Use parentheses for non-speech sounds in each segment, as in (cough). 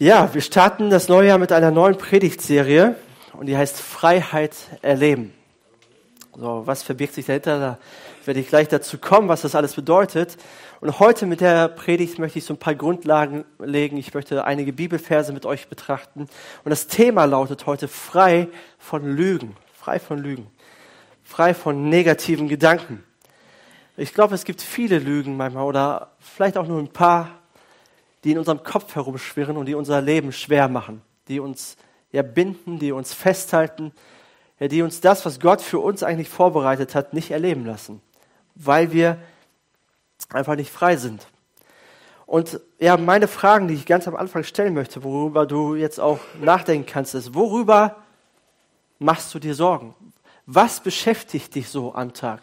Ja, wir starten das neue Jahr mit einer neuen Predigtserie und die heißt Freiheit erleben. So, was verbirgt sich dahinter? Da werde ich gleich dazu kommen, was das alles bedeutet. Und heute mit der Predigt möchte ich so ein paar Grundlagen legen. Ich möchte einige Bibelverse mit euch betrachten. Und das Thema lautet heute frei von Lügen. Frei von Lügen. Frei von negativen Gedanken. Ich glaube, es gibt viele Lügen manchmal oder vielleicht auch nur ein paar, die in unserem Kopf herumschwirren und die unser Leben schwer machen, die uns ja binden, die uns festhalten, ja, die uns das, was Gott für uns eigentlich vorbereitet hat, nicht erleben lassen, weil wir einfach nicht frei sind. Und ja, meine Fragen, die ich ganz am Anfang stellen möchte, worüber du jetzt auch nachdenken kannst, ist, worüber machst du dir Sorgen? Was beschäftigt dich so am Tag?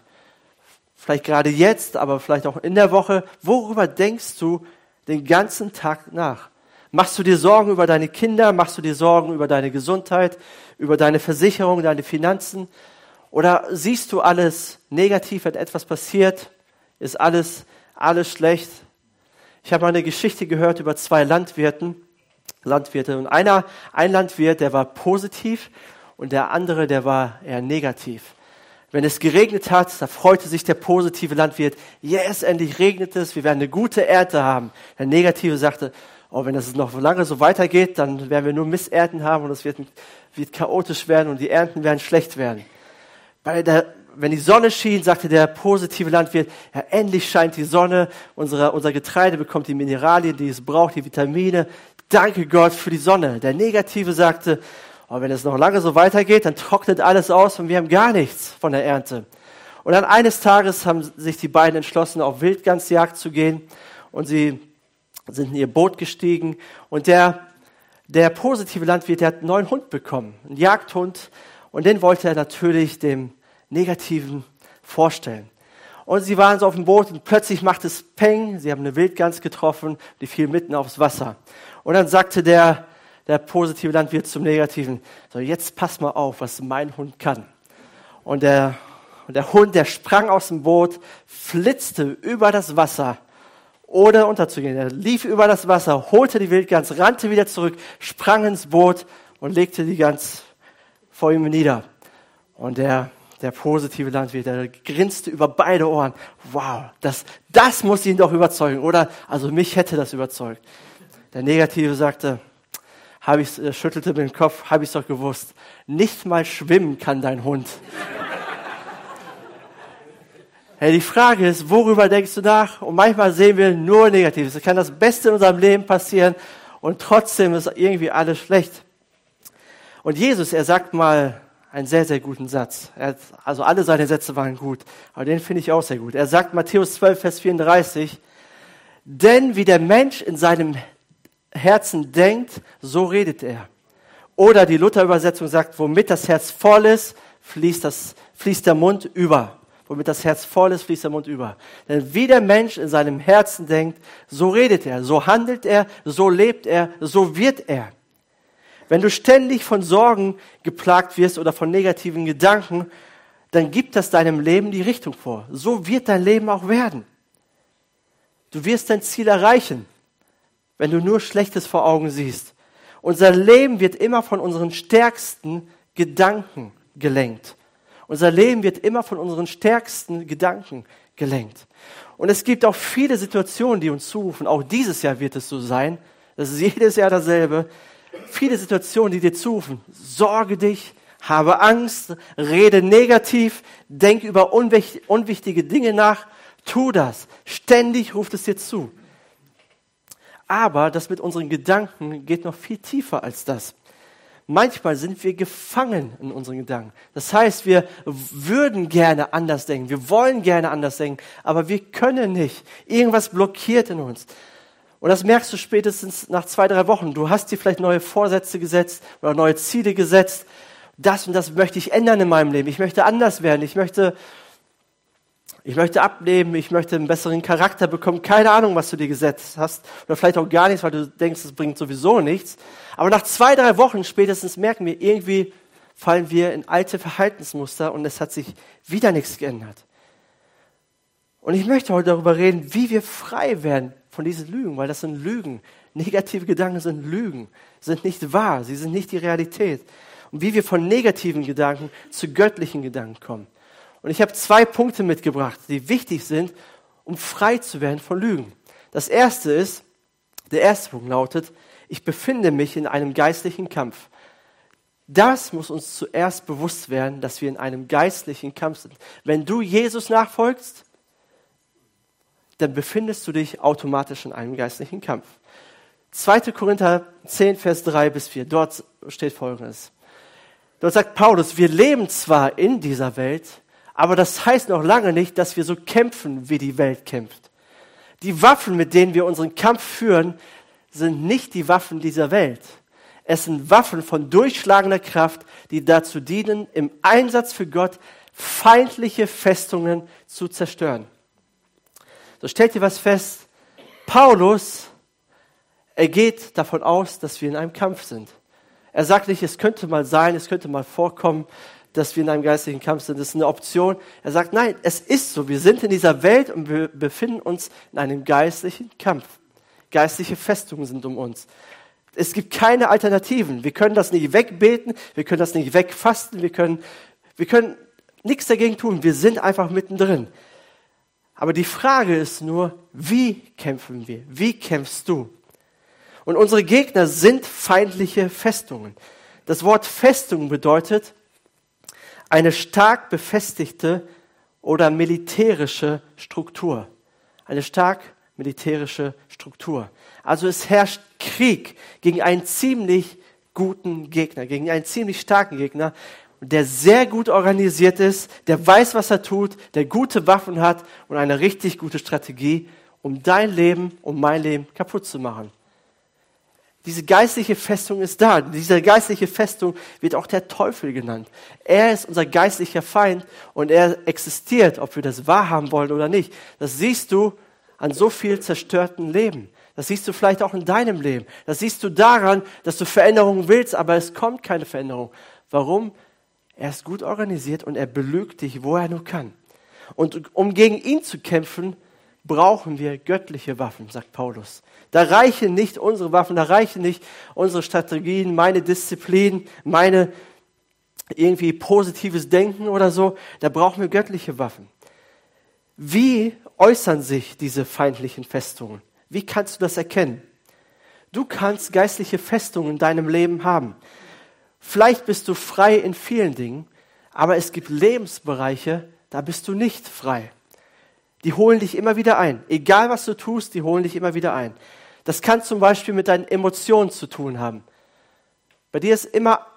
Vielleicht gerade jetzt, aber vielleicht auch in der Woche. Worüber denkst du den ganzen Tag nach? Machst du dir Sorgen über deine Kinder? Machst du dir Sorgen über deine Gesundheit, über deine Versicherung, deine Finanzen? Oder siehst du alles negativ, wenn etwas passiert? Ist alles, alles schlecht? Ich habe eine Geschichte gehört über zwei Landwirten, Landwirte. Und einer, ein Landwirt, der war positiv und der andere, der war eher negativ. Wenn es geregnet hat, da freute sich der positive Landwirt, yes, endlich regnet es, wir werden eine gute Ernte haben. Der negative sagte, oh, wenn das noch lange so weitergeht, dann werden wir nur Missernten haben und es wird, wird chaotisch werden und die Ernten werden schlecht werden. Bei der, wenn die Sonne schien, sagte der positive Landwirt, ja, endlich scheint die Sonne, unsere, unser Getreide bekommt die Mineralien, die es braucht, die Vitamine. Danke Gott für die Sonne. Der Negative sagte, aber wenn es noch lange so weitergeht, dann trocknet alles aus und wir haben gar nichts von der Ernte. Und dann eines Tages haben sich die beiden entschlossen, auf Wildgansjagd zu gehen und sie sind in ihr Boot gestiegen und der, der positive Landwirt, der hat einen neuen Hund bekommen, einen Jagdhund und den wollte er natürlich dem Negativen vorstellen. Und sie waren so auf dem Boot und plötzlich macht es Peng, sie haben eine Wildgans getroffen, die fiel mitten aufs Wasser. Und dann sagte der, der positive Landwirt zum Negativen. So, jetzt pass mal auf, was mein Hund kann. Und der, und der Hund, der sprang aus dem Boot, flitzte über das Wasser, ohne unterzugehen. Er lief über das Wasser, holte die Wildgans, rannte wieder zurück, sprang ins Boot und legte die Gans vor ihm nieder. Und der, der positive Landwirt, der grinste über beide Ohren. Wow, das, das muss ihn doch überzeugen, oder? Also mich hätte das überzeugt. Der Negative sagte, habe ich, äh, schüttelte dem Kopf, habe ich doch gewusst. Nicht mal schwimmen kann dein Hund. hey, die Frage ist, worüber denkst du nach? Und manchmal sehen wir nur Negatives. Es kann das Beste in unserem Leben passieren und trotzdem ist irgendwie alles schlecht. Und Jesus, er sagt mal einen sehr, sehr guten Satz. Hat, also alle seine Sätze waren gut, aber den finde ich auch sehr gut. Er sagt Matthäus 12, Vers 34, denn wie der Mensch in seinem Herzen denkt, so redet er. Oder die Luther-Übersetzung sagt, womit das Herz voll ist, fließt, das, fließt der Mund über. Womit das Herz voll ist, fließt der Mund über. Denn wie der Mensch in seinem Herzen denkt, so redet er, so handelt er, so lebt er, so wird er. Wenn du ständig von Sorgen geplagt wirst oder von negativen Gedanken, dann gibt das deinem Leben die Richtung vor. So wird dein Leben auch werden. Du wirst dein Ziel erreichen wenn du nur Schlechtes vor Augen siehst. Unser Leben wird immer von unseren stärksten Gedanken gelenkt. Unser Leben wird immer von unseren stärksten Gedanken gelenkt. Und es gibt auch viele Situationen, die uns zurufen. Auch dieses Jahr wird es so sein. Das ist (laughs) jedes Jahr dasselbe. Viele Situationen, die dir zurufen. Sorge dich, habe Angst, rede negativ, denk über unwichtige Dinge nach. Tu das. Ständig ruft es dir zu. Aber das mit unseren Gedanken geht noch viel tiefer als das. Manchmal sind wir gefangen in unseren Gedanken. Das heißt, wir würden gerne anders denken, wir wollen gerne anders denken, aber wir können nicht. Irgendwas blockiert in uns. Und das merkst du spätestens nach zwei, drei Wochen. Du hast dir vielleicht neue Vorsätze gesetzt oder neue Ziele gesetzt. Das und das möchte ich ändern in meinem Leben. Ich möchte anders werden. Ich möchte ich möchte abnehmen, ich möchte einen besseren Charakter bekommen. Keine Ahnung, was du dir gesetzt hast. Oder vielleicht auch gar nichts, weil du denkst, es bringt sowieso nichts. Aber nach zwei, drei Wochen spätestens merken wir, irgendwie fallen wir in alte Verhaltensmuster und es hat sich wieder nichts geändert. Und ich möchte heute darüber reden, wie wir frei werden von diesen Lügen, weil das sind Lügen, Negative Gedanken sind Lügen, sind nicht wahr, sie sind nicht die Realität. Und wie wir von negativen Gedanken zu göttlichen Gedanken kommen. Und ich habe zwei Punkte mitgebracht, die wichtig sind, um frei zu werden von Lügen. Das erste ist, der erste Punkt lautet, ich befinde mich in einem geistlichen Kampf. Das muss uns zuerst bewusst werden, dass wir in einem geistlichen Kampf sind. Wenn du Jesus nachfolgst, dann befindest du dich automatisch in einem geistlichen Kampf. 2. Korinther 10, Vers 3 bis 4, dort steht Folgendes. Dort sagt Paulus, wir leben zwar in dieser Welt, aber das heißt noch lange nicht, dass wir so kämpfen, wie die Welt kämpft. Die Waffen, mit denen wir unseren Kampf führen, sind nicht die Waffen dieser Welt. Es sind Waffen von durchschlagender Kraft, die dazu dienen, im Einsatz für Gott feindliche Festungen zu zerstören. So stellt ihr was fest. Paulus, er geht davon aus, dass wir in einem Kampf sind. Er sagt nicht, es könnte mal sein, es könnte mal vorkommen, dass wir in einem geistlichen Kampf sind. Das ist eine Option. Er sagt, nein, es ist so. Wir sind in dieser Welt und wir befinden uns in einem geistlichen Kampf. Geistliche Festungen sind um uns. Es gibt keine Alternativen. Wir können das nicht wegbeten, wir können das nicht wegfasten, wir können, wir können nichts dagegen tun. Wir sind einfach mittendrin. Aber die Frage ist nur, wie kämpfen wir? Wie kämpfst du? Und unsere Gegner sind feindliche Festungen. Das Wort Festung bedeutet eine stark befestigte oder militärische Struktur. Eine stark militärische Struktur. Also es herrscht Krieg gegen einen ziemlich guten Gegner, gegen einen ziemlich starken Gegner, der sehr gut organisiert ist, der weiß, was er tut, der gute Waffen hat und eine richtig gute Strategie, um dein Leben, um mein Leben kaputt zu machen. Diese geistliche Festung ist da. Diese geistliche Festung wird auch der Teufel genannt. Er ist unser geistlicher Feind und er existiert, ob wir das wahrhaben wollen oder nicht. Das siehst du an so viel zerstörten Leben. Das siehst du vielleicht auch in deinem Leben. Das siehst du daran, dass du Veränderungen willst, aber es kommt keine Veränderung. Warum? Er ist gut organisiert und er belügt dich, wo er nur kann. Und um gegen ihn zu kämpfen, brauchen wir göttliche Waffen, sagt Paulus. Da reichen nicht unsere Waffen, da reichen nicht unsere Strategien, meine Disziplin, meine irgendwie positives Denken oder so. Da brauchen wir göttliche Waffen. Wie äußern sich diese feindlichen Festungen? Wie kannst du das erkennen? Du kannst geistliche Festungen in deinem Leben haben. Vielleicht bist du frei in vielen Dingen, aber es gibt Lebensbereiche, da bist du nicht frei. Die holen dich immer wieder ein. Egal was du tust, die holen dich immer wieder ein. Das kann zum Beispiel mit deinen Emotionen zu tun haben. Bei dir ist immer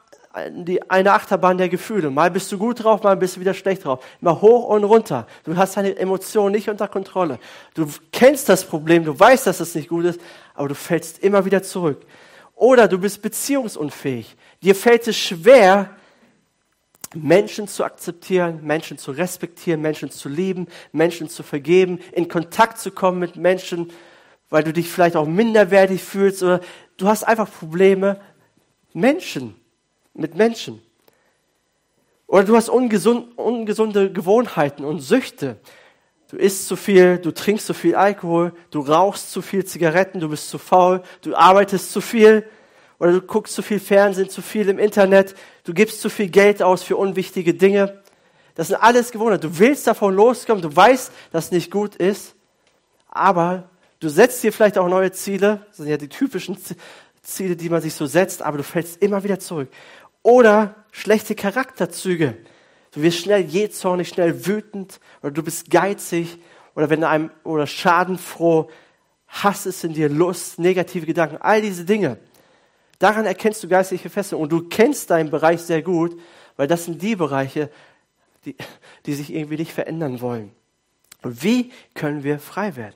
eine Achterbahn der Gefühle. Mal bist du gut drauf, mal bist du wieder schlecht drauf. Immer hoch und runter. Du hast deine Emotionen nicht unter Kontrolle. Du kennst das Problem, du weißt, dass es nicht gut ist, aber du fällst immer wieder zurück. Oder du bist beziehungsunfähig. Dir fällt es schwer, Menschen zu akzeptieren, Menschen zu respektieren, Menschen zu lieben, Menschen zu vergeben, in Kontakt zu kommen mit Menschen, weil du dich vielleicht auch minderwertig fühlst oder du hast einfach Probleme, Menschen, mit Menschen. Oder du hast ungesund, ungesunde Gewohnheiten und Süchte. Du isst zu viel, du trinkst zu viel Alkohol, du rauchst zu viel Zigaretten, du bist zu faul, du arbeitest zu viel oder du guckst zu viel Fernsehen, zu viel im Internet, du gibst zu viel Geld aus für unwichtige Dinge. Das sind alles Gewohnheiten. Du willst davon loskommen, du weißt, dass es nicht gut ist, aber du setzt dir vielleicht auch neue Ziele. Das sind ja die typischen Ziele, die man sich so setzt, aber du fällst immer wieder zurück. Oder schlechte Charakterzüge. Du wirst schnell jähzornig, schnell wütend oder du bist geizig oder wenn einem oder schadenfroh, Hass ist in dir, Lust, negative Gedanken, all diese Dinge. Daran erkennst du geistliche Festung und du kennst deinen Bereich sehr gut, weil das sind die Bereiche, die, die sich irgendwie nicht verändern wollen. Und wie können wir frei werden?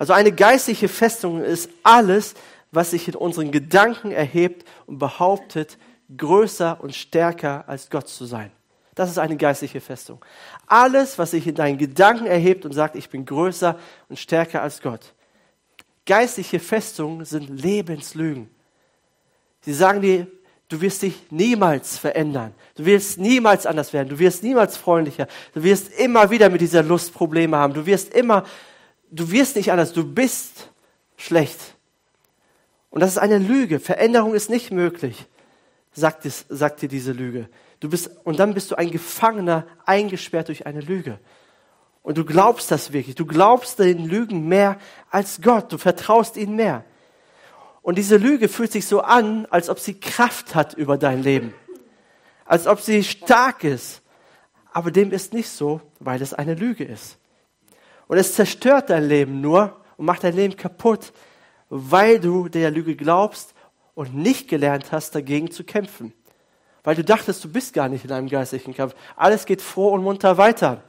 Also eine geistliche Festung ist alles, was sich in unseren Gedanken erhebt und behauptet, größer und stärker als Gott zu sein. Das ist eine geistliche Festung. Alles, was sich in deinen Gedanken erhebt und sagt, ich bin größer und stärker als Gott. Geistliche Festungen sind Lebenslügen. Sie sagen dir, du wirst dich niemals verändern. Du wirst niemals anders werden. Du wirst niemals freundlicher. Du wirst immer wieder mit dieser Lust Probleme haben. Du wirst immer, du wirst nicht anders. Du bist schlecht. Und das ist eine Lüge. Veränderung ist nicht möglich, sagt, es, sagt dir diese Lüge. Du bist, und dann bist du ein Gefangener, eingesperrt durch eine Lüge. Und du glaubst das wirklich. Du glaubst den Lügen mehr als Gott. Du vertraust ihnen mehr. Und diese Lüge fühlt sich so an, als ob sie Kraft hat über dein Leben. Als ob sie stark ist. Aber dem ist nicht so, weil es eine Lüge ist. Und es zerstört dein Leben nur und macht dein Leben kaputt, weil du der Lüge glaubst und nicht gelernt hast, dagegen zu kämpfen. Weil du dachtest, du bist gar nicht in einem geistlichen Kampf. Alles geht froh und munter weiter.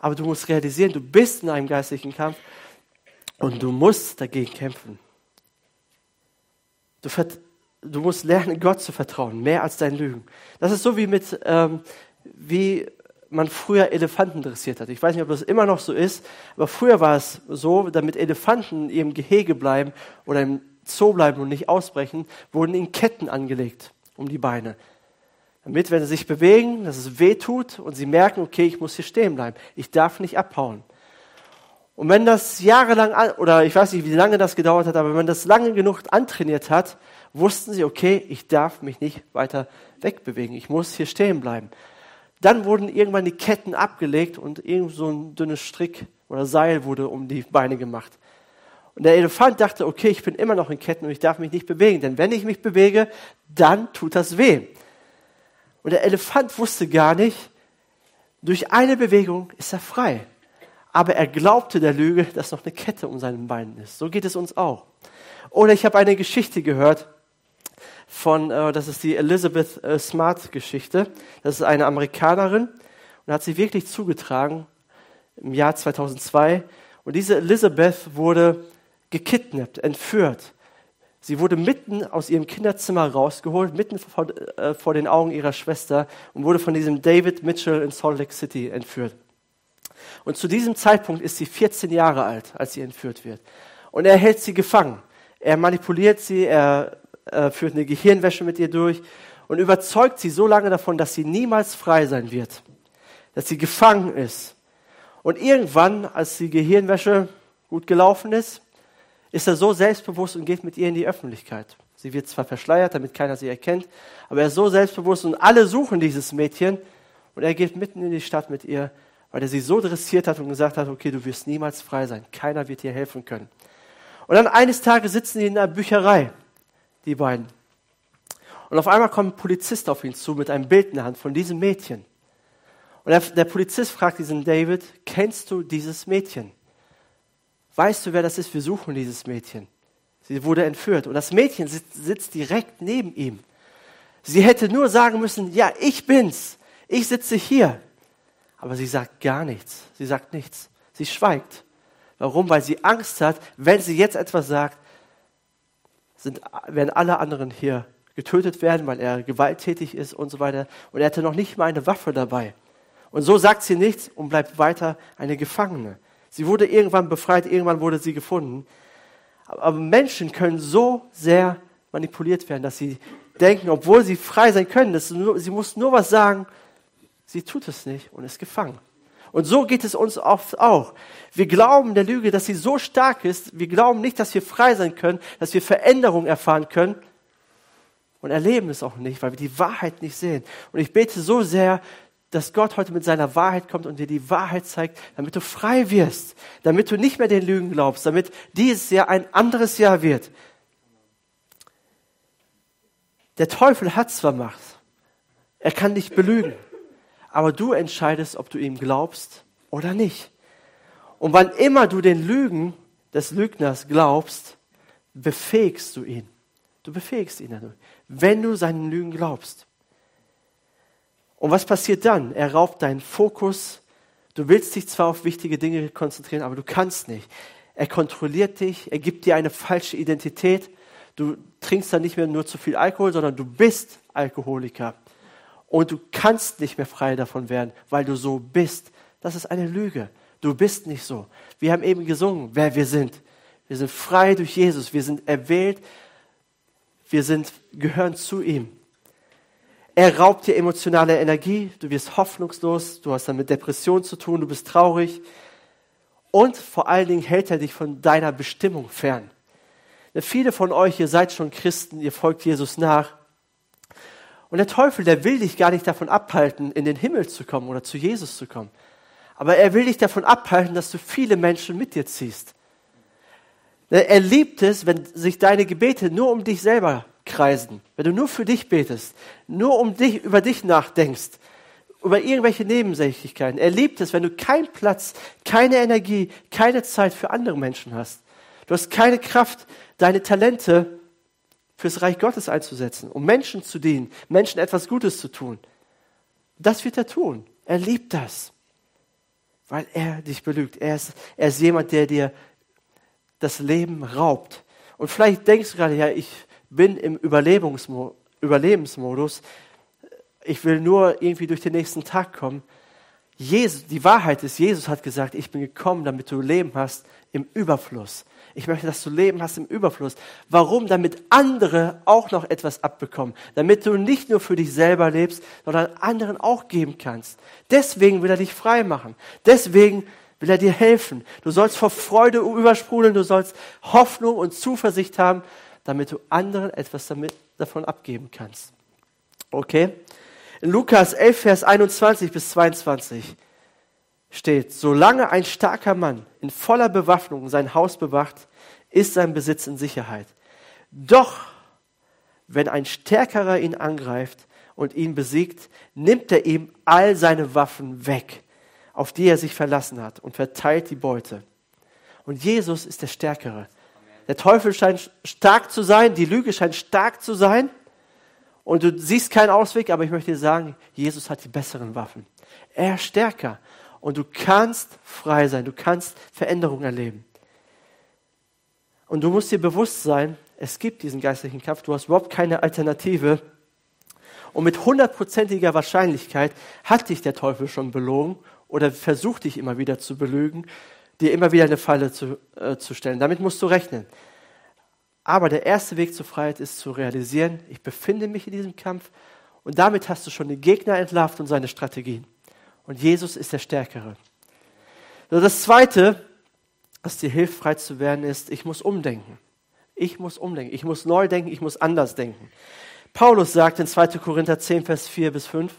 Aber du musst realisieren, du bist in einem geistlichen Kampf und du musst dagegen kämpfen. Du, du musst lernen, Gott zu vertrauen, mehr als deinen Lügen. Das ist so wie mit, ähm, wie man früher Elefanten dressiert hat. Ich weiß nicht, ob das immer noch so ist, aber früher war es so, damit Elefanten in ihrem Gehege bleiben oder im Zoo bleiben und nicht ausbrechen, wurden ihnen Ketten angelegt um die Beine. Damit, wenn sie sich bewegen, dass es weh tut und sie merken, okay, ich muss hier stehen bleiben. Ich darf nicht abhauen. Und wenn das jahrelang, oder ich weiß nicht, wie lange das gedauert hat, aber wenn das lange genug antrainiert hat, wussten sie, okay, ich darf mich nicht weiter wegbewegen. Ich muss hier stehen bleiben. Dann wurden irgendwann die Ketten abgelegt und irgend so ein dünnes Strick oder Seil wurde um die Beine gemacht. Und der Elefant dachte, okay, ich bin immer noch in Ketten und ich darf mich nicht bewegen, denn wenn ich mich bewege, dann tut das weh. Und der Elefant wusste gar nicht, durch eine Bewegung ist er frei. Aber er glaubte der Lüge, dass noch eine Kette um seinen Beinen ist. So geht es uns auch. Oder ich habe eine Geschichte gehört von, äh, das ist die Elizabeth äh, Smart Geschichte. Das ist eine Amerikanerin und hat sie wirklich zugetragen im Jahr 2002. Und diese Elizabeth wurde gekidnappt, entführt. Sie wurde mitten aus ihrem Kinderzimmer rausgeholt, mitten vor, äh, vor, den Augen ihrer Schwester und wurde von diesem David Mitchell in Salt Lake City entführt. Und zu diesem Zeitpunkt ist sie 14 Jahre alt, als sie entführt wird. Und er hält sie gefangen. Er manipuliert sie, er äh, führt eine Gehirnwäsche mit ihr durch und überzeugt sie so lange davon, dass sie niemals frei sein wird, dass sie gefangen ist. Und irgendwann, als die Gehirnwäsche gut gelaufen ist, ist er so selbstbewusst und geht mit ihr in die Öffentlichkeit. Sie wird zwar verschleiert, damit keiner sie erkennt, aber er ist so selbstbewusst und alle suchen dieses Mädchen und er geht mitten in die Stadt mit ihr, weil er sie so dressiert hat und gesagt hat, okay, du wirst niemals frei sein, keiner wird dir helfen können. Und dann eines Tages sitzen sie in einer Bücherei, die beiden. Und auf einmal kommt ein Polizist auf ihn zu mit einem Bild in der Hand von diesem Mädchen. Und der, der Polizist fragt diesen David, kennst du dieses Mädchen? Weißt du, wer das ist? Wir suchen dieses Mädchen. Sie wurde entführt und das Mädchen sitzt, sitzt direkt neben ihm. Sie hätte nur sagen müssen, ja, ich bin's. Ich sitze hier. Aber sie sagt gar nichts. Sie sagt nichts. Sie schweigt. Warum? Weil sie Angst hat, wenn sie jetzt etwas sagt, sind, werden alle anderen hier getötet werden, weil er gewalttätig ist und so weiter. Und er hatte noch nicht mal eine Waffe dabei. Und so sagt sie nichts und bleibt weiter eine Gefangene. Sie wurde irgendwann befreit, irgendwann wurde sie gefunden. Aber Menschen können so sehr manipuliert werden, dass sie denken, obwohl sie frei sein können, nur, sie muss nur was sagen, sie tut es nicht und ist gefangen. Und so geht es uns oft auch. Wir glauben der Lüge, dass sie so stark ist. Wir glauben nicht, dass wir frei sein können, dass wir Veränderung erfahren können und erleben es auch nicht, weil wir die Wahrheit nicht sehen. Und ich bete so sehr, dass Gott heute mit seiner Wahrheit kommt und dir die Wahrheit zeigt, damit du frei wirst, damit du nicht mehr den Lügen glaubst, damit dieses Jahr ein anderes Jahr wird. Der Teufel hat zwar Macht, er kann dich belügen, aber du entscheidest, ob du ihm glaubst oder nicht. Und wann immer du den Lügen des Lügners glaubst, befähigst du ihn. Du befähigst ihn dadurch, wenn du seinen Lügen glaubst. Und was passiert dann? Er raubt deinen Fokus. Du willst dich zwar auf wichtige Dinge konzentrieren, aber du kannst nicht. Er kontrolliert dich, er gibt dir eine falsche Identität. Du trinkst dann nicht mehr nur zu viel Alkohol, sondern du bist Alkoholiker. Und du kannst nicht mehr frei davon werden, weil du so bist. Das ist eine Lüge. Du bist nicht so. Wir haben eben gesungen, wer wir sind. Wir sind frei durch Jesus. Wir sind erwählt. Wir sind, gehören zu ihm. Er raubt dir emotionale Energie, du wirst hoffnungslos, du hast dann mit Depression zu tun, du bist traurig und vor allen Dingen hält er dich von deiner Bestimmung fern. Viele von euch, ihr seid schon Christen, ihr folgt Jesus nach. Und der Teufel, der will dich gar nicht davon abhalten, in den Himmel zu kommen oder zu Jesus zu kommen. Aber er will dich davon abhalten, dass du viele Menschen mit dir ziehst. Er liebt es, wenn sich deine Gebete nur um dich selber kreisen, wenn du nur für dich betest, nur um dich, über dich nachdenkst, über irgendwelche Nebensächlichkeiten. Er liebt es, wenn du keinen Platz, keine Energie, keine Zeit für andere Menschen hast. Du hast keine Kraft, deine Talente fürs Reich Gottes einzusetzen, um Menschen zu dienen, Menschen etwas Gutes zu tun. Das wird er tun. Er liebt das, weil er dich belügt. Er ist, er ist jemand, der dir das Leben raubt. Und vielleicht denkst du gerade, ja, ich bin im Überlebensmodus. Ich will nur irgendwie durch den nächsten Tag kommen. Jesus, die Wahrheit ist, Jesus hat gesagt, ich bin gekommen, damit du Leben hast im Überfluss. Ich möchte, dass du Leben hast im Überfluss. Warum? Damit andere auch noch etwas abbekommen. Damit du nicht nur für dich selber lebst, sondern anderen auch geben kannst. Deswegen will er dich frei machen. Deswegen will er dir helfen. Du sollst vor Freude übersprudeln, du sollst Hoffnung und Zuversicht haben, damit du anderen etwas damit, davon abgeben kannst. Okay? In Lukas 11, Vers 21 bis 22 steht, solange ein starker Mann in voller Bewaffnung sein Haus bewacht, ist sein Besitz in Sicherheit. Doch wenn ein Stärkerer ihn angreift und ihn besiegt, nimmt er ihm all seine Waffen weg, auf die er sich verlassen hat, und verteilt die Beute. Und Jesus ist der Stärkere. Der Teufel scheint stark zu sein, die Lüge scheint stark zu sein. Und du siehst keinen Ausweg, aber ich möchte dir sagen, Jesus hat die besseren Waffen. Er ist stärker. Und du kannst frei sein, du kannst Veränderung erleben. Und du musst dir bewusst sein, es gibt diesen geistlichen Kampf, du hast überhaupt keine Alternative. Und mit hundertprozentiger Wahrscheinlichkeit hat dich der Teufel schon belogen oder versucht dich immer wieder zu belügen dir immer wieder eine Falle zu, äh, zu stellen. Damit musst du rechnen. Aber der erste Weg zur Freiheit ist zu realisieren, ich befinde mich in diesem Kampf und damit hast du schon den Gegner entlarvt und seine Strategien. Und Jesus ist der Stärkere. Das Zweite, was dir hilft, frei zu werden, ist, ich muss umdenken. Ich muss umdenken. Ich muss neu denken. Ich muss anders denken. Paulus sagt in 2. Korinther 10, Vers 4 bis 5,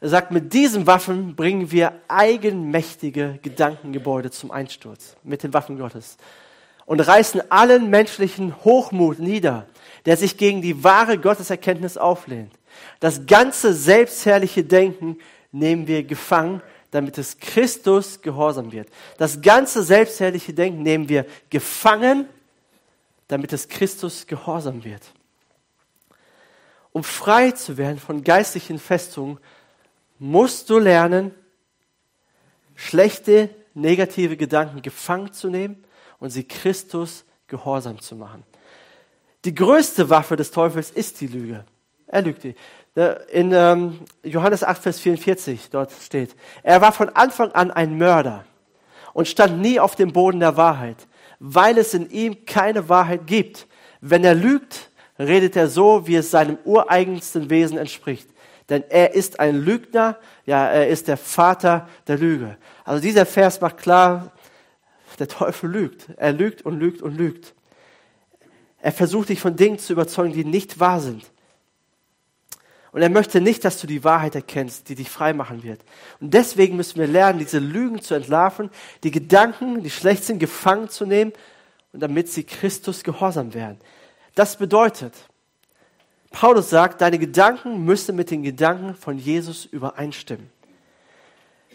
er sagt, mit diesen Waffen bringen wir eigenmächtige Gedankengebäude zum Einsturz, mit den Waffen Gottes. Und reißen allen menschlichen Hochmut nieder, der sich gegen die wahre Gotteserkenntnis auflehnt. Das ganze selbstherrliche Denken nehmen wir gefangen, damit es Christus gehorsam wird. Das ganze selbstherrliche Denken nehmen wir gefangen, damit es Christus gehorsam wird. Um frei zu werden von geistlichen Festungen, musst du lernen, schlechte, negative Gedanken gefangen zu nehmen und sie Christus gehorsam zu machen. Die größte Waffe des Teufels ist die Lüge. Er lügt die. In ähm, Johannes 8, Vers 44, dort steht, er war von Anfang an ein Mörder und stand nie auf dem Boden der Wahrheit, weil es in ihm keine Wahrheit gibt. Wenn er lügt, redet er so, wie es seinem ureigensten Wesen entspricht denn er ist ein Lügner, ja, er ist der Vater der Lüge. Also dieser Vers macht klar, der Teufel lügt. Er lügt und lügt und lügt. Er versucht dich von Dingen zu überzeugen, die nicht wahr sind. Und er möchte nicht, dass du die Wahrheit erkennst, die dich frei machen wird. Und deswegen müssen wir lernen, diese Lügen zu entlarven, die Gedanken, die schlecht sind, gefangen zu nehmen und damit sie Christus gehorsam werden. Das bedeutet, Paulus sagt, deine Gedanken müssen mit den Gedanken von Jesus übereinstimmen.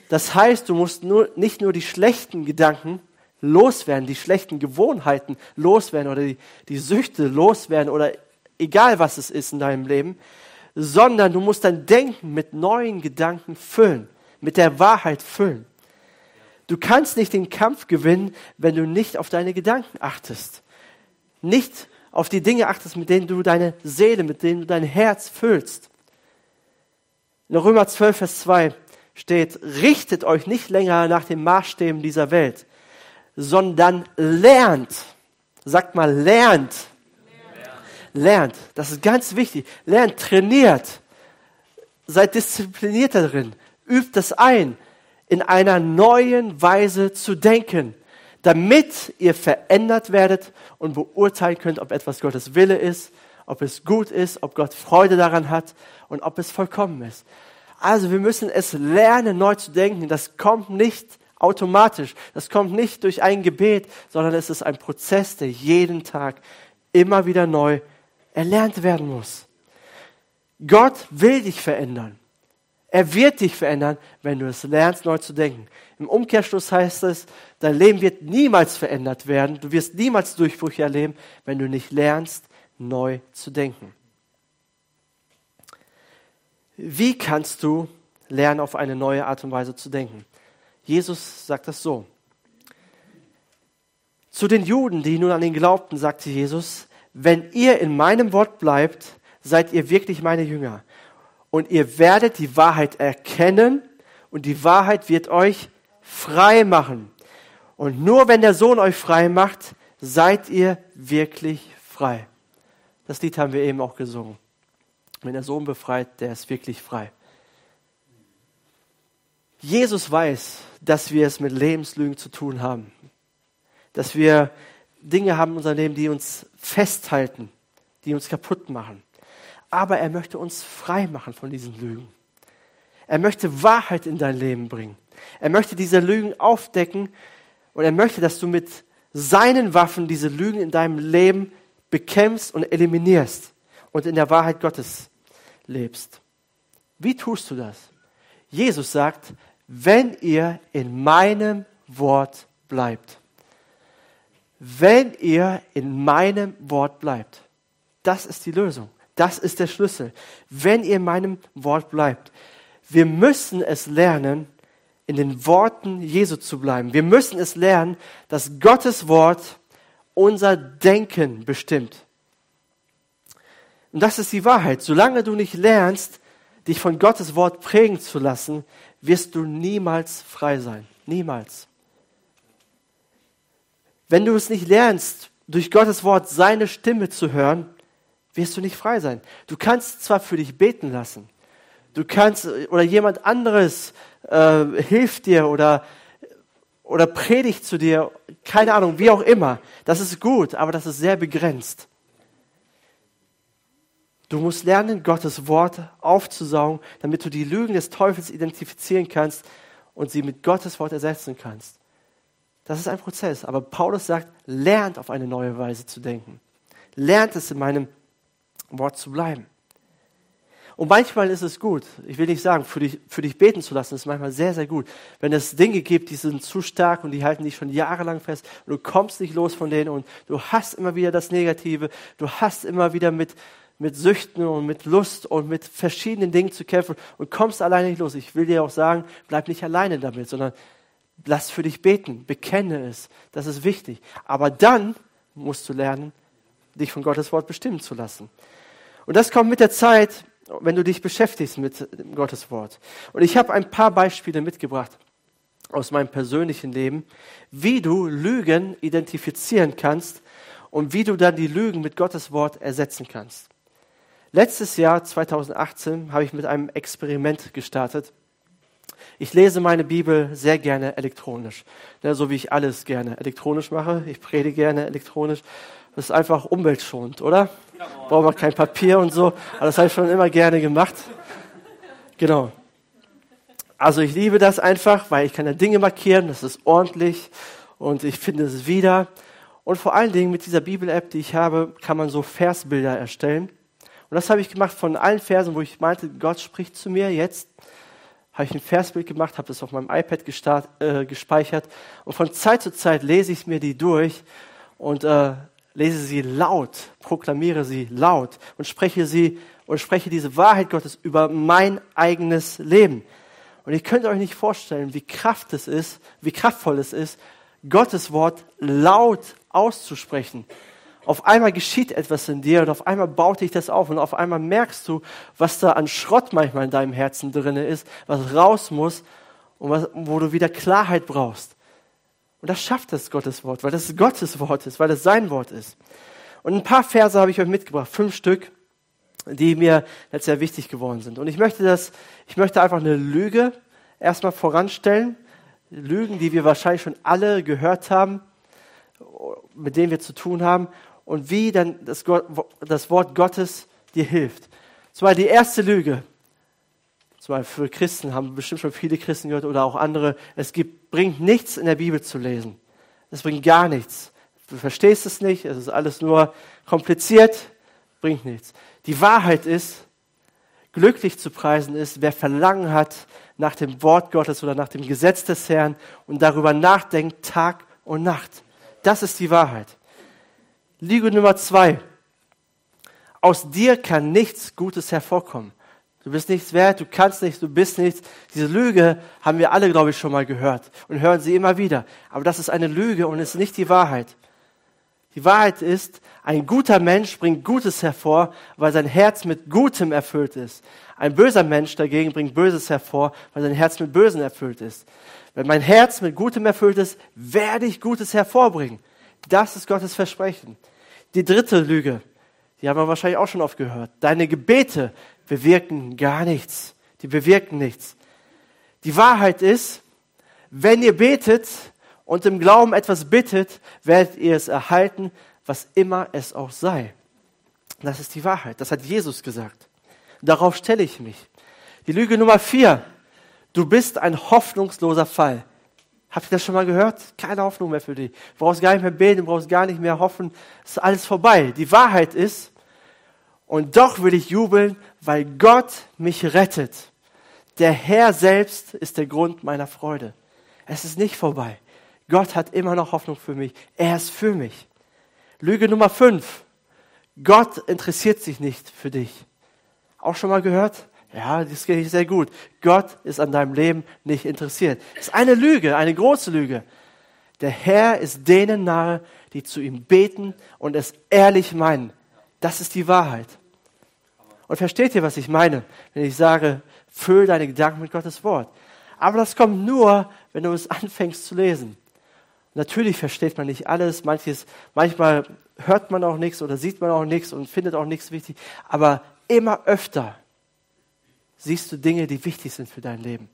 Das heißt, du musst nur, nicht nur die schlechten Gedanken loswerden, die schlechten Gewohnheiten loswerden oder die, die Süchte loswerden oder egal was es ist in deinem Leben, sondern du musst dein Denken mit neuen Gedanken füllen, mit der Wahrheit füllen. Du kannst nicht den Kampf gewinnen, wenn du nicht auf deine Gedanken achtest. Nicht auf die Dinge achtest, mit denen du deine Seele, mit denen du dein Herz füllst. In Römer 12, Vers 2 steht, richtet euch nicht länger nach den Maßstäben dieser Welt, sondern lernt. Sagt mal, lernt. Lernt. Das ist ganz wichtig. Lernt, trainiert. Seid diszipliniert darin. Übt es ein, in einer neuen Weise zu denken. damit ihr verändert werdet und beurteilen könnt, ob etwas Gottes Wille ist, ob es gut ist, ob Gott Freude daran hat und ob es vollkommen ist. Also wir müssen es lernen, neu zu denken. Das kommt nicht automatisch. Das kommt nicht durch ein Gebet, sondern es ist ein Prozess, der jeden Tag immer wieder neu erlernt werden muss. Gott will dich verändern. Er wird dich verändern, wenn du es lernst, neu zu denken. Im Umkehrschluss heißt es, dein Leben wird niemals verändert werden. Du wirst niemals Durchbrüche erleben, wenn du nicht lernst, neu zu denken. Wie kannst du lernen, auf eine neue Art und Weise zu denken? Jesus sagt das so. Zu den Juden, die nun an ihn glaubten, sagte Jesus, wenn ihr in meinem Wort bleibt, seid ihr wirklich meine Jünger. Und ihr werdet die Wahrheit erkennen und die Wahrheit wird euch frei machen. Und nur wenn der Sohn euch frei macht, seid ihr wirklich frei. Das Lied haben wir eben auch gesungen. Wenn der Sohn befreit, der ist wirklich frei. Jesus weiß, dass wir es mit Lebenslügen zu tun haben. Dass wir Dinge haben in unserem Leben, die uns festhalten, die uns kaputt machen. Aber er möchte uns frei machen von diesen Lügen. Er möchte Wahrheit in dein Leben bringen. Er möchte diese Lügen aufdecken und er möchte, dass du mit seinen Waffen diese Lügen in deinem Leben bekämpfst und eliminierst und in der Wahrheit Gottes lebst. Wie tust du das? Jesus sagt, wenn ihr in meinem Wort bleibt. Wenn ihr in meinem Wort bleibt. Das ist die Lösung. Das ist der Schlüssel. Wenn ihr in meinem Wort bleibt. Wir müssen es lernen, in den Worten Jesu zu bleiben. Wir müssen es lernen, dass Gottes Wort unser Denken bestimmt. Und das ist die Wahrheit. Solange du nicht lernst, dich von Gottes Wort prägen zu lassen, wirst du niemals frei sein. Niemals. Wenn du es nicht lernst, durch Gottes Wort seine Stimme zu hören, wirst du nicht frei sein. Du kannst zwar für dich beten lassen, du kannst oder jemand anderes äh, hilft dir oder oder predigt zu dir, keine Ahnung, wie auch immer. Das ist gut, aber das ist sehr begrenzt. Du musst lernen, Gottes Wort aufzusaugen, damit du die Lügen des Teufels identifizieren kannst und sie mit Gottes Wort ersetzen kannst. Das ist ein Prozess. Aber Paulus sagt, lernt auf eine neue Weise zu denken. Lernt es in meinem Wort zu bleiben. Und manchmal ist es gut, ich will nicht sagen, für dich, für dich beten zu lassen, ist manchmal sehr, sehr gut. Wenn es Dinge gibt, die sind zu stark und die halten dich schon jahrelang fest und du kommst nicht los von denen und du hast immer wieder das Negative, du hast immer wieder mit mit Süchten und mit Lust und mit verschiedenen Dingen zu kämpfen und kommst alleine nicht los. Ich will dir auch sagen, bleib nicht alleine damit, sondern lass für dich beten, bekenne es. Das ist wichtig. Aber dann musst du lernen, dich von Gottes Wort bestimmen zu lassen. Und das kommt mit der Zeit, wenn du dich beschäftigst mit Gottes Wort. Und ich habe ein paar Beispiele mitgebracht aus meinem persönlichen Leben, wie du Lügen identifizieren kannst und wie du dann die Lügen mit Gottes Wort ersetzen kannst. Letztes Jahr, 2018, habe ich mit einem Experiment gestartet. Ich lese meine Bibel sehr gerne elektronisch, ja, so wie ich alles gerne elektronisch mache. Ich predige gerne elektronisch. Das ist einfach umweltschonend, oder? Braucht man kein Papier und so. Aber das habe ich schon immer gerne gemacht. Genau. Also ich liebe das einfach, weil ich kann da Dinge markieren, das ist ordentlich und ich finde es wieder. Und vor allen Dingen mit dieser Bibel-App, die ich habe, kann man so Versbilder erstellen. Und das habe ich gemacht von allen Versen, wo ich meinte, Gott spricht zu mir. Jetzt habe ich ein Versbild gemacht, habe das auf meinem iPad gestart, äh, gespeichert. Und von Zeit zu Zeit lese ich mir die durch und äh, lese sie laut, proklamiere sie laut und spreche sie und spreche diese Wahrheit Gottes über mein eigenes Leben. Und ihr könnt euch nicht vorstellen, wie kraft es ist, wie kraftvoll es ist, Gottes Wort laut auszusprechen auf einmal geschieht etwas in dir und auf einmal baut dich das auf und auf einmal merkst du, was da an Schrott manchmal in deinem Herzen drin ist, was raus muss und was, wo du wieder Klarheit brauchst. Und das schafft das Gottes Wort, weil das Gottes Wort ist, weil das sein Wort ist. Und ein paar Verse habe ich euch mitgebracht, fünf Stück, die mir jetzt sehr wichtig geworden sind. Und ich möchte das, ich möchte einfach eine Lüge erstmal voranstellen. Lügen, die wir wahrscheinlich schon alle gehört haben mit denen wir zu tun haben und wie dann das, Gott, das Wort Gottes dir hilft. Zwar die erste Lüge, zwar für Christen haben bestimmt schon viele Christen gehört oder auch andere, es gibt, bringt nichts in der Bibel zu lesen. Es bringt gar nichts. Du verstehst es nicht, es ist alles nur kompliziert, bringt nichts. Die Wahrheit ist, glücklich zu preisen ist, wer Verlangen hat nach dem Wort Gottes oder nach dem Gesetz des Herrn und darüber nachdenkt Tag und Nacht. Das ist die Wahrheit. Lüge Nummer zwei. Aus dir kann nichts Gutes hervorkommen. Du bist nichts wert, du kannst nichts, du bist nichts. Diese Lüge haben wir alle, glaube ich, schon mal gehört und hören sie immer wieder. Aber das ist eine Lüge und ist nicht die Wahrheit. Die Wahrheit ist, ein guter Mensch bringt Gutes hervor, weil sein Herz mit Gutem erfüllt ist. Ein böser Mensch dagegen bringt Böses hervor, weil sein Herz mit Bösen erfüllt ist. Wenn mein Herz mit Gutem erfüllt ist, werde ich Gutes hervorbringen. Das ist Gottes Versprechen. Die dritte Lüge, die haben wir wahrscheinlich auch schon oft gehört. Deine Gebete bewirken gar nichts. Die bewirken nichts. Die Wahrheit ist, wenn ihr betet und im Glauben etwas bittet, werdet ihr es erhalten, was immer es auch sei. Das ist die Wahrheit. Das hat Jesus gesagt. Darauf stelle ich mich. Die Lüge Nummer vier. Du bist ein hoffnungsloser Fall. Habt ihr das schon mal gehört? Keine Hoffnung mehr für dich. Du brauchst gar nicht mehr beten, du brauchst gar nicht mehr hoffen. Es ist alles vorbei. Die Wahrheit ist, und doch will ich jubeln, weil Gott mich rettet. Der Herr selbst ist der Grund meiner Freude. Es ist nicht vorbei. Gott hat immer noch Hoffnung für mich. Er ist für mich. Lüge Nummer fünf. Gott interessiert sich nicht für dich. Auch schon mal gehört? Ja, das geht sehr gut. Gott ist an deinem Leben nicht interessiert. Das ist eine Lüge, eine große Lüge. Der Herr ist denen nahe, die zu ihm beten und es ehrlich meinen. Das ist die Wahrheit. Und versteht ihr, was ich meine, wenn ich sage, füll deine Gedanken mit Gottes Wort? Aber das kommt nur, wenn du es anfängst zu lesen. Natürlich versteht man nicht alles, manches, manchmal hört man auch nichts oder sieht man auch nichts und findet auch nichts wichtig, aber immer öfter siehst du Dinge, die wichtig sind für dein Leben.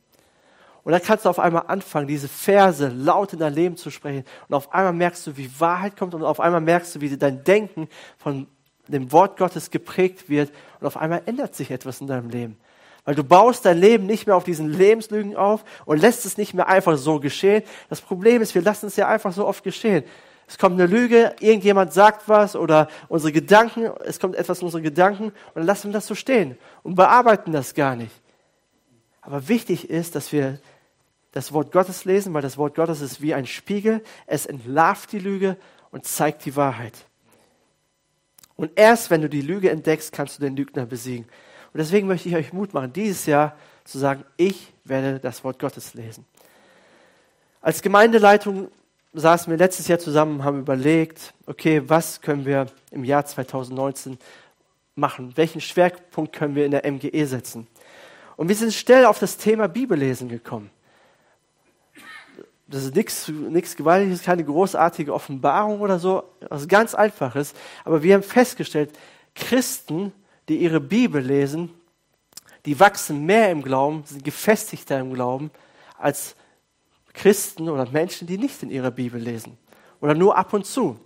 Und dann kannst du auf einmal anfangen, diese Verse laut in dein Leben zu sprechen. Und auf einmal merkst du, wie Wahrheit kommt und auf einmal merkst du, wie dein Denken von dem Wort Gottes geprägt wird. Und auf einmal ändert sich etwas in deinem Leben. Weil du baust dein Leben nicht mehr auf diesen Lebenslügen auf und lässt es nicht mehr einfach so geschehen. Das Problem ist, wir lassen es ja einfach so oft geschehen. Es kommt eine Lüge, irgendjemand sagt was oder unsere Gedanken, es kommt etwas in unsere Gedanken und dann lassen wir das so stehen und bearbeiten das gar nicht. Aber wichtig ist, dass wir das Wort Gottes lesen, weil das Wort Gottes ist wie ein Spiegel. Es entlarvt die Lüge und zeigt die Wahrheit. Und erst wenn du die Lüge entdeckst, kannst du den Lügner besiegen. Und deswegen möchte ich euch Mut machen, dieses Jahr zu sagen, ich werde das Wort Gottes lesen. Als Gemeindeleitung saßen wir letztes Jahr zusammen, haben überlegt, okay, was können wir im Jahr 2019 machen? Welchen Schwerpunkt können wir in der MGE setzen? Und wir sind schnell auf das Thema Bibellesen gekommen. Das ist nichts, nichts Gewaltiges, keine großartige Offenbarung oder so, was ganz Einfaches. Aber wir haben festgestellt, Christen, die ihre Bibel lesen, die wachsen mehr im Glauben, sind gefestigter im Glauben als Christen oder Menschen, die nicht in ihrer Bibel lesen oder nur ab und zu.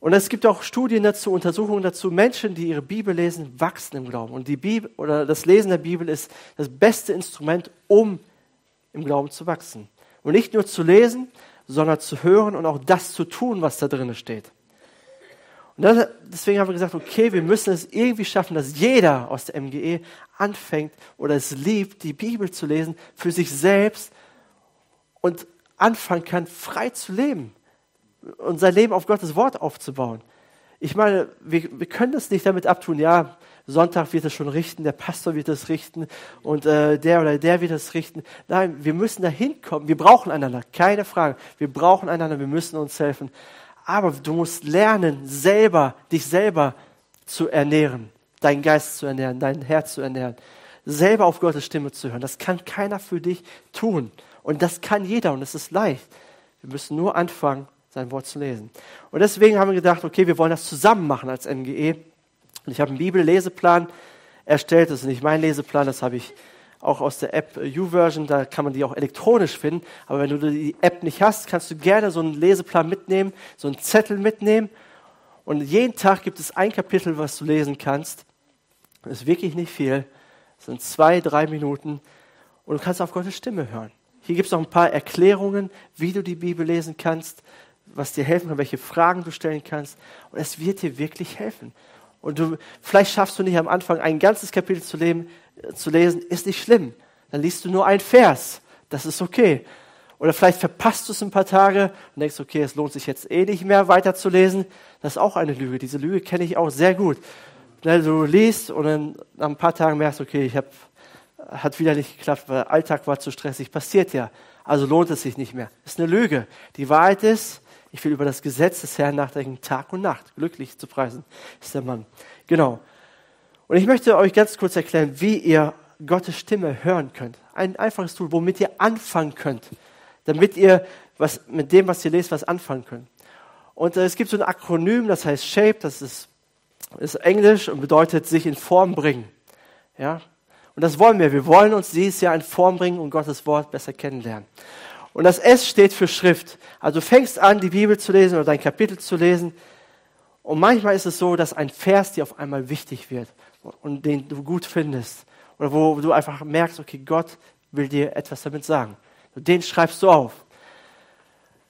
Und es gibt auch Studien dazu, Untersuchungen dazu. Menschen, die ihre Bibel lesen, wachsen im Glauben. Und die Bibel oder das Lesen der Bibel ist das beste Instrument, um im Glauben zu wachsen. Und nicht nur zu lesen, sondern zu hören und auch das zu tun, was da drin steht. Und das, deswegen haben wir gesagt, okay, wir müssen es irgendwie schaffen, dass jeder aus der MGE anfängt oder es liebt, die Bibel zu lesen für sich selbst und anfangen kann, frei zu leben und sein Leben auf Gottes Wort aufzubauen. Ich meine, wir, wir können das nicht damit abtun, ja, Sonntag wird es schon richten, der Pastor wird es richten und äh, der oder der wird es richten. Nein, wir müssen da hinkommen. Wir brauchen einander, keine Frage. Wir brauchen einander, wir müssen uns helfen. Aber du musst lernen, selber, dich selber zu ernähren, deinen Geist zu ernähren, dein Herz zu ernähren, selber auf Gottes Stimme zu hören. Das kann keiner für dich tun. Und das kann jeder und es ist leicht. Wir müssen nur anfangen, sein Wort zu lesen. Und deswegen haben wir gedacht, okay, wir wollen das zusammen machen als MGE. Und ich habe einen Bibelleseplan erstellt. Das ist nicht mein Leseplan, das habe ich auch aus der App YouVersion, da kann man die auch elektronisch finden. Aber wenn du die App nicht hast, kannst du gerne so einen Leseplan mitnehmen, so einen Zettel mitnehmen. Und jeden Tag gibt es ein Kapitel, was du lesen kannst. Das ist wirklich nicht viel. Das sind zwei, drei Minuten. Und du kannst auf Gottes Stimme hören. Hier gibt es noch ein paar Erklärungen, wie du die Bibel lesen kannst, was dir helfen kann, welche Fragen du stellen kannst. Und es wird dir wirklich helfen. Und du, vielleicht schaffst du nicht am Anfang ein ganzes Kapitel zu, leben, äh, zu lesen, ist nicht schlimm. Dann liest du nur ein Vers. Das ist okay. Oder vielleicht verpasst du es ein paar Tage und denkst, okay, es lohnt sich jetzt eh nicht mehr weiterzulesen. Das ist auch eine Lüge. Diese Lüge kenne ich auch sehr gut. Du liest und dann nach ein paar Tagen merkst, okay, ich habe hat wieder nicht geklappt, weil Alltag war zu stressig. Passiert ja. Also lohnt es sich nicht mehr. Ist eine Lüge. Die Wahrheit ist, ich will über das Gesetz des Herrn nachdenken, Tag und Nacht. Glücklich zu preisen ist der Mann. Genau. Und ich möchte euch ganz kurz erklären, wie ihr Gottes Stimme hören könnt. Ein einfaches Tool, womit ihr anfangen könnt. Damit ihr was, mit dem, was ihr lest, was anfangen könnt. Und äh, es gibt so ein Akronym, das heißt SHAPE, das ist, ist Englisch und bedeutet sich in Form bringen. Ja, und das wollen wir. Wir wollen uns dieses Jahr in Form bringen und Gottes Wort besser kennenlernen. Und das S steht für Schrift. Also du fängst an, die Bibel zu lesen oder dein Kapitel zu lesen. Und manchmal ist es so, dass ein Vers dir auf einmal wichtig wird und den du gut findest. Oder wo du einfach merkst, okay, Gott will dir etwas damit sagen. Den schreibst du auf.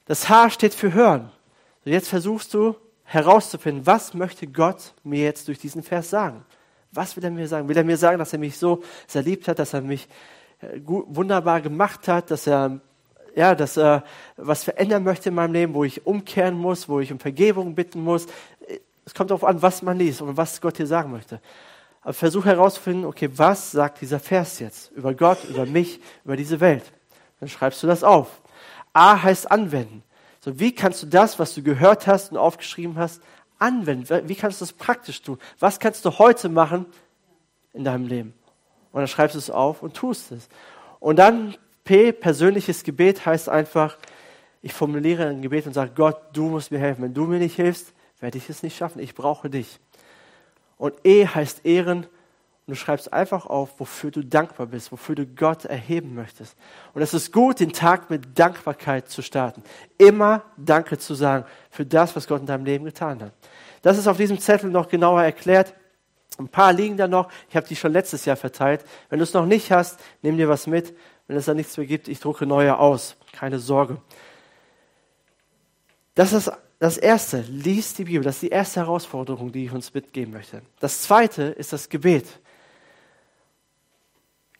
Das H steht für hören. Und jetzt versuchst du herauszufinden, was möchte Gott mir jetzt durch diesen Vers sagen. Was will er mir sagen? Will er mir sagen, dass er mich so sehr liebt hat, dass er mich äh, gut, wunderbar gemacht hat, dass er, ja, dass er was verändern möchte in meinem Leben, wo ich umkehren muss, wo ich um Vergebung bitten muss? Es kommt darauf an, was man liest und was Gott hier sagen möchte. Aber versuch herauszufinden, okay, was sagt dieser Vers jetzt über Gott, über mich, über diese Welt? Dann schreibst du das auf. A heißt anwenden. So, wie kannst du das, was du gehört hast und aufgeschrieben hast, anwenden? Wie kannst du das praktisch tun? Was kannst du heute machen in deinem Leben? Und dann schreibst du es auf und tust es. Und dann P, persönliches Gebet heißt einfach, ich formuliere ein Gebet und sage, Gott, du musst mir helfen. Wenn du mir nicht hilfst, werde ich es nicht schaffen. Ich brauche dich. Und E heißt Ehren und du schreibst einfach auf, wofür du dankbar bist, wofür du Gott erheben möchtest. Und es ist gut, den Tag mit Dankbarkeit zu starten. Immer Danke zu sagen für das, was Gott in deinem Leben getan hat. Das ist auf diesem Zettel noch genauer erklärt. Ein paar liegen da noch. Ich habe die schon letztes Jahr verteilt. Wenn du es noch nicht hast, nimm dir was mit. Wenn es da nichts mehr gibt, ich drucke neue aus. Keine Sorge. Das ist das erste. Lies die Bibel. Das ist die erste Herausforderung, die ich uns mitgeben möchte. Das zweite ist das Gebet.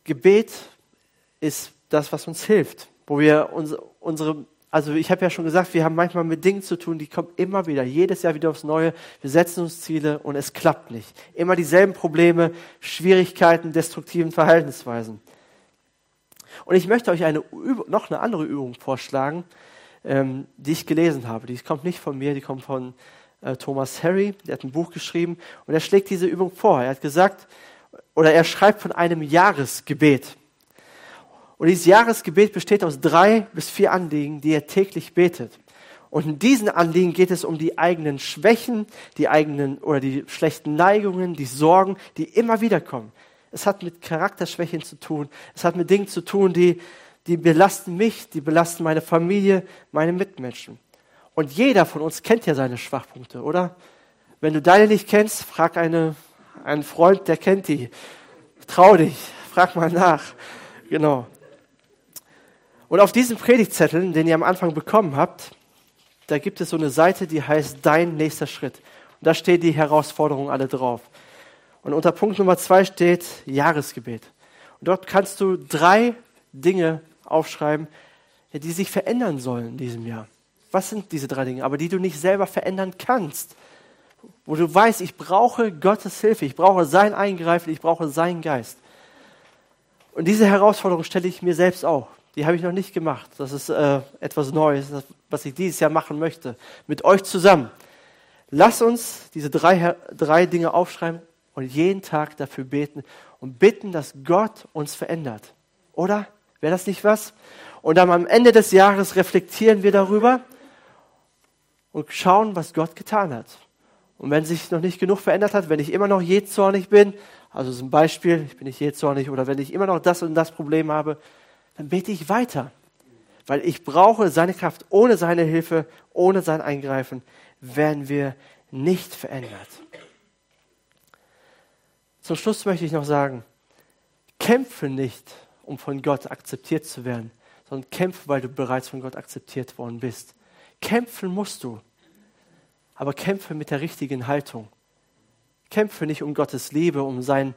Gebet ist das, was uns hilft, wo wir unsere, also ich habe ja schon gesagt, wir haben manchmal mit Dingen zu tun, die kommen immer wieder, jedes Jahr wieder aufs Neue. Wir setzen uns Ziele und es klappt nicht. Immer dieselben Probleme, Schwierigkeiten, destruktiven Verhaltensweisen. Und ich möchte euch eine, noch eine andere Übung vorschlagen, ähm, die ich gelesen habe. Die kommt nicht von mir, die kommt von äh, Thomas Harry. Der hat ein Buch geschrieben und er schlägt diese Übung vor. Er hat gesagt, oder er schreibt von einem Jahresgebet. Und dieses Jahresgebet besteht aus drei bis vier Anliegen, die er täglich betet. Und in diesen Anliegen geht es um die eigenen Schwächen, die eigenen oder die schlechten Neigungen, die Sorgen, die immer wieder kommen. Es hat mit Charakterschwächen zu tun. Es hat mit Dingen zu tun, die, die belasten mich, die belasten meine Familie, meine Mitmenschen. Und jeder von uns kennt ja seine Schwachpunkte, oder? Wenn du deine nicht kennst, frag eine ein Freund, der kennt die. Trau dich, frag mal nach. Genau. Und auf diesen Predigtzetteln, den ihr am Anfang bekommen habt, da gibt es so eine Seite, die heißt Dein nächster Schritt. Und da steht die Herausforderung alle drauf. Und unter Punkt Nummer zwei steht Jahresgebet. Und dort kannst du drei Dinge aufschreiben, die sich verändern sollen in diesem Jahr. Was sind diese drei Dinge? Aber die du nicht selber verändern kannst wo du weißt, ich brauche Gottes Hilfe, ich brauche sein Eingreifen, ich brauche seinen Geist. Und diese Herausforderung stelle ich mir selbst auch. Die habe ich noch nicht gemacht. Das ist äh, etwas Neues, was ich dieses Jahr machen möchte. Mit euch zusammen. Lass uns diese drei, drei Dinge aufschreiben und jeden Tag dafür beten und bitten, dass Gott uns verändert. Oder? Wäre das nicht was? Und dann am Ende des Jahres reflektieren wir darüber und schauen, was Gott getan hat. Und wenn sich noch nicht genug verändert hat, wenn ich immer noch jähzornig bin, also zum Beispiel, ich bin nicht jähzornig, oder wenn ich immer noch das und das Problem habe, dann bete ich weiter. Weil ich brauche seine Kraft. Ohne seine Hilfe, ohne sein Eingreifen werden wir nicht verändert. Zum Schluss möchte ich noch sagen, kämpfe nicht, um von Gott akzeptiert zu werden, sondern kämpfe, weil du bereits von Gott akzeptiert worden bist. Kämpfen musst du, aber kämpfe mit der richtigen Haltung. Kämpfe nicht um Gottes Liebe, um sein,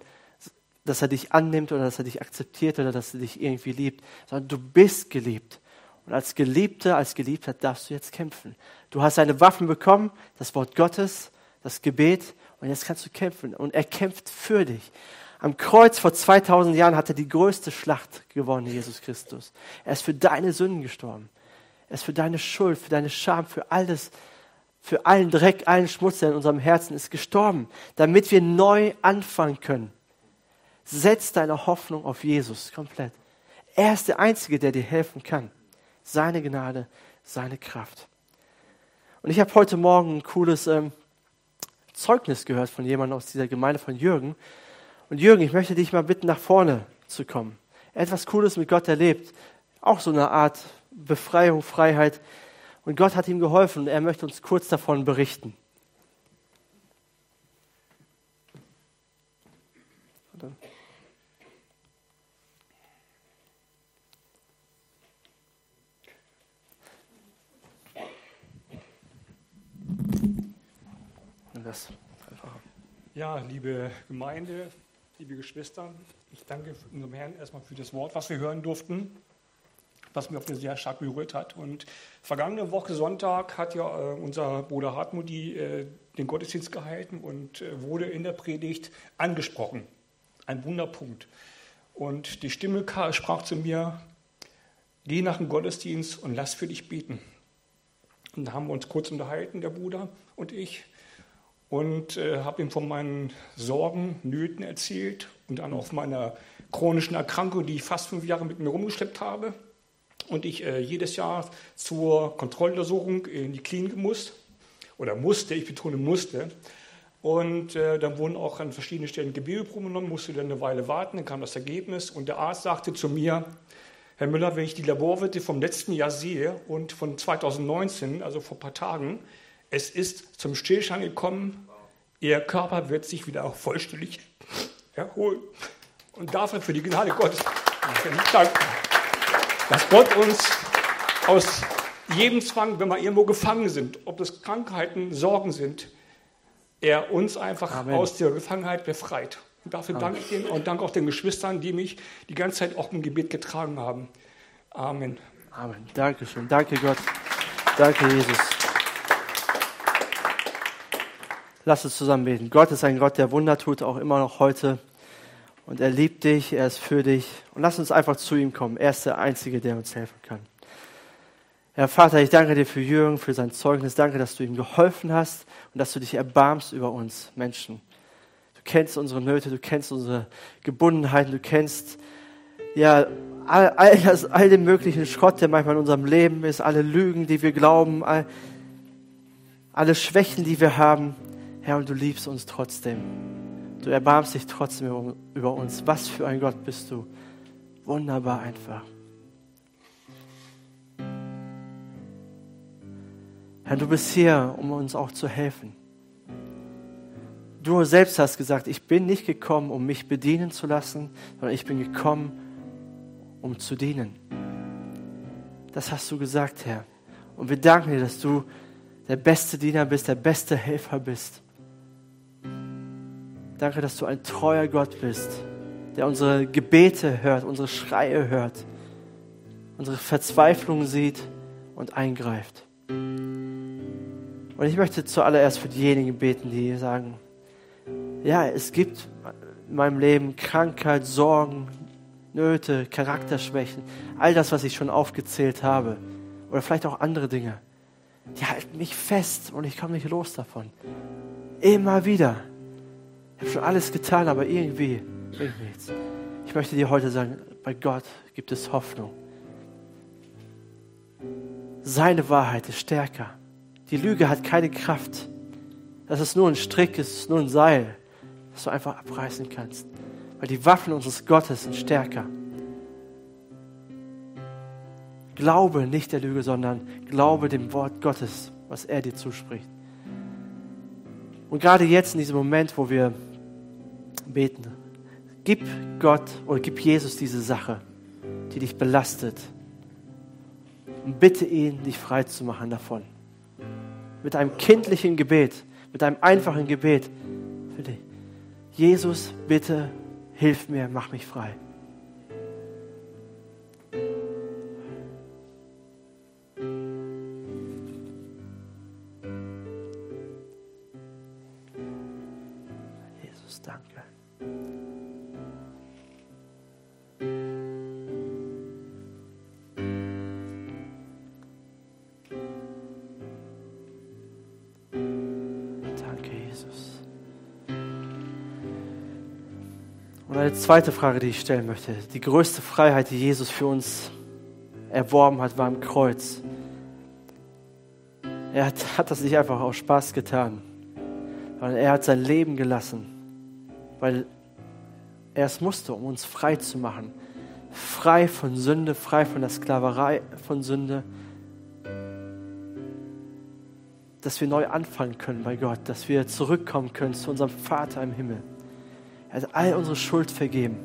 dass er dich annimmt oder dass er dich akzeptiert oder dass er dich irgendwie liebt, sondern du bist geliebt. Und als Geliebte, als Geliebter darfst du jetzt kämpfen. Du hast seine Waffen bekommen, das Wort Gottes, das Gebet, und jetzt kannst du kämpfen. Und er kämpft für dich. Am Kreuz vor 2000 Jahren hat er die größte Schlacht gewonnen, Jesus Christus. Er ist für deine Sünden gestorben. Er ist für deine Schuld, für deine Scham, für alles, für allen Dreck, allen Schmutz, der in unserem Herzen ist, gestorben, damit wir neu anfangen können. Setz deine Hoffnung auf Jesus komplett. Er ist der Einzige, der dir helfen kann. Seine Gnade, seine Kraft. Und ich habe heute Morgen ein cooles ähm, Zeugnis gehört von jemandem aus dieser Gemeinde von Jürgen. Und Jürgen, ich möchte dich mal bitten, nach vorne zu kommen. Etwas Cooles mit Gott erlebt. Auch so eine Art Befreiung, Freiheit. Und Gott hat ihm geholfen und er möchte uns kurz davon berichten. das Ja, liebe Gemeinde, liebe Geschwister, ich danke unserem Herrn erstmal für das Wort, was wir hören durften, was auf mir sehr stark berührt hat. Und vergangene Woche Sonntag hat ja äh, unser Bruder Hartmudi äh, den Gottesdienst gehalten und äh, wurde in der Predigt angesprochen. Ein Wunderpunkt. Und die Stimme sprach zu mir, geh nach dem Gottesdienst und lass für dich beten. Und da haben wir uns kurz unterhalten, der Bruder und ich und äh, habe ihm von meinen Sorgen, Nöten erzählt und dann auch meiner chronischen Erkrankung, die ich fast fünf Jahre mit mir rumgeschleppt habe. Und ich äh, jedes Jahr zur Kontrolluntersuchung in die Klinik muss oder musste, ich betone musste. Und äh, dann wurden auch an verschiedenen Stellen Gewebeproben genommen, musste dann eine Weile warten, dann kam das Ergebnis und der Arzt sagte zu mir, Herr Müller, wenn ich die Laborwerte vom letzten Jahr sehe und von 2019, also vor ein paar Tagen, es ist zum Stillstand gekommen. Ihr Körper wird sich wieder auch vollständig erholen. Und dafür für die Gnade Gottes danken, dass Gott uns aus jedem Zwang, wenn wir irgendwo gefangen sind, ob das Krankheiten, Sorgen sind, er uns einfach Amen. aus der Gefangenheit befreit. Und dafür Amen. danke ich Ihnen und danke auch den Geschwistern, die mich die ganze Zeit auch im Gebet getragen haben. Amen. Amen. Dankeschön. Danke Gott. Danke Jesus. Lass uns zusammen beten. Gott ist ein Gott, der Wunder tut, auch immer noch heute. Und er liebt dich, er ist für dich. Und lass uns einfach zu ihm kommen. Er ist der Einzige, der uns helfen kann. Herr Vater, ich danke dir für Jürgen, für sein Zeugnis. Danke, dass du ihm geholfen hast und dass du dich erbarmst über uns Menschen. Du kennst unsere Nöte, du kennst unsere Gebundenheiten, du kennst ja all, all, das, all den möglichen Schrott, der manchmal in unserem Leben ist, alle Lügen, die wir glauben, all, alle Schwächen, die wir haben. Herr, und du liebst uns trotzdem. Du erbarmst dich trotzdem über uns. Was für ein Gott bist du. Wunderbar einfach. Herr, du bist hier, um uns auch zu helfen. Du selbst hast gesagt, ich bin nicht gekommen, um mich bedienen zu lassen, sondern ich bin gekommen, um zu dienen. Das hast du gesagt, Herr. Und wir danken dir, dass du der beste Diener bist, der beste Helfer bist. Danke, dass du ein treuer Gott bist, der unsere Gebete hört, unsere Schreie hört, unsere Verzweiflung sieht und eingreift. Und ich möchte zuallererst für diejenigen beten, die sagen, ja, es gibt in meinem Leben Krankheit, Sorgen, Nöte, Charakterschwächen, all das, was ich schon aufgezählt habe. Oder vielleicht auch andere Dinge. Die halten mich fest und ich komme nicht los davon. Immer wieder. Ich habe schon alles getan, aber irgendwie bringt nichts. Ich möchte dir heute sagen, bei Gott gibt es Hoffnung. Seine Wahrheit ist stärker. Die Lüge hat keine Kraft. dass es nur ein Strick ist, nur ein Seil, das du einfach abreißen kannst. Weil die Waffen unseres Gottes sind stärker. Glaube nicht der Lüge, sondern glaube dem Wort Gottes, was er dir zuspricht. Und gerade jetzt in diesem Moment, wo wir beten, gib Gott oder gib Jesus diese Sache, die dich belastet. Und bitte ihn, dich frei zu machen davon. Mit einem kindlichen Gebet, mit einem einfachen Gebet für dich. Jesus, bitte hilf mir, mach mich frei. Zweite Frage, die ich stellen möchte. Die größte Freiheit, die Jesus für uns erworben hat, war am Kreuz. Er hat, hat das nicht einfach aus Spaß getan, sondern er hat sein Leben gelassen, weil er es musste, um uns frei zu machen. Frei von Sünde, frei von der Sklaverei von Sünde. Dass wir neu anfangen können bei Gott, dass wir zurückkommen können zu unserem Vater im Himmel. Er hat all unsere Schuld vergeben.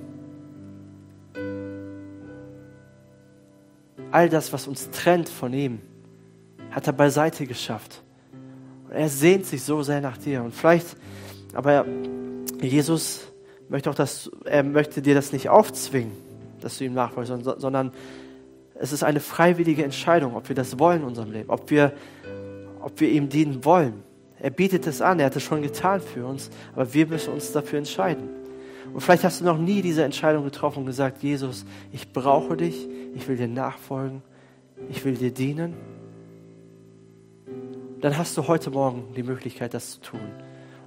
All das, was uns trennt von ihm, hat er beiseite geschafft. Und er sehnt sich so sehr nach dir. Und vielleicht, aber Jesus möchte auch, dass er möchte dir das nicht aufzwingen, dass du ihm nachfolgst, sondern es ist eine freiwillige Entscheidung, ob wir das wollen in unserem Leben, ob wir, ob wir ihm dienen wollen. Er bietet es an, er hat es schon getan für uns, aber wir müssen uns dafür entscheiden. Und vielleicht hast du noch nie diese Entscheidung getroffen und gesagt, Jesus, ich brauche dich, ich will dir nachfolgen, ich will dir dienen. Dann hast du heute Morgen die Möglichkeit, das zu tun.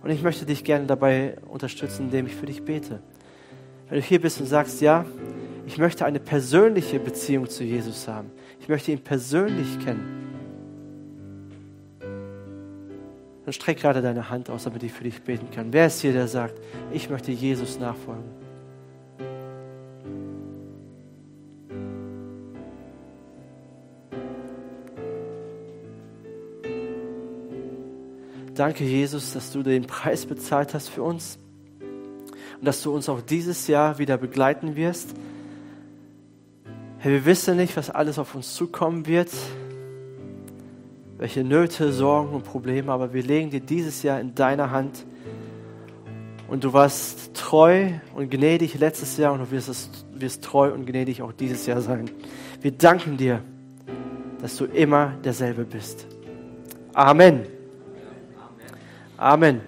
Und ich möchte dich gerne dabei unterstützen, indem ich für dich bete. Wenn du hier bist und sagst, ja, ich möchte eine persönliche Beziehung zu Jesus haben. Ich möchte ihn persönlich kennen dann streck gerade deine Hand aus, damit ich für dich beten kann. Wer ist hier, der sagt, ich möchte Jesus nachfolgen? Danke, Jesus, dass du den Preis bezahlt hast für uns und dass du uns auch dieses Jahr wieder begleiten wirst. Herr, wir wissen nicht, was alles auf uns zukommen wird welche Nöte, Sorgen und Probleme, aber wir legen dir dieses Jahr in deiner Hand. Und du warst treu und gnädig letztes Jahr und du wirst, es, wirst treu und gnädig auch dieses Jahr sein. Wir danken dir, dass du immer derselbe bist. Amen. Amen.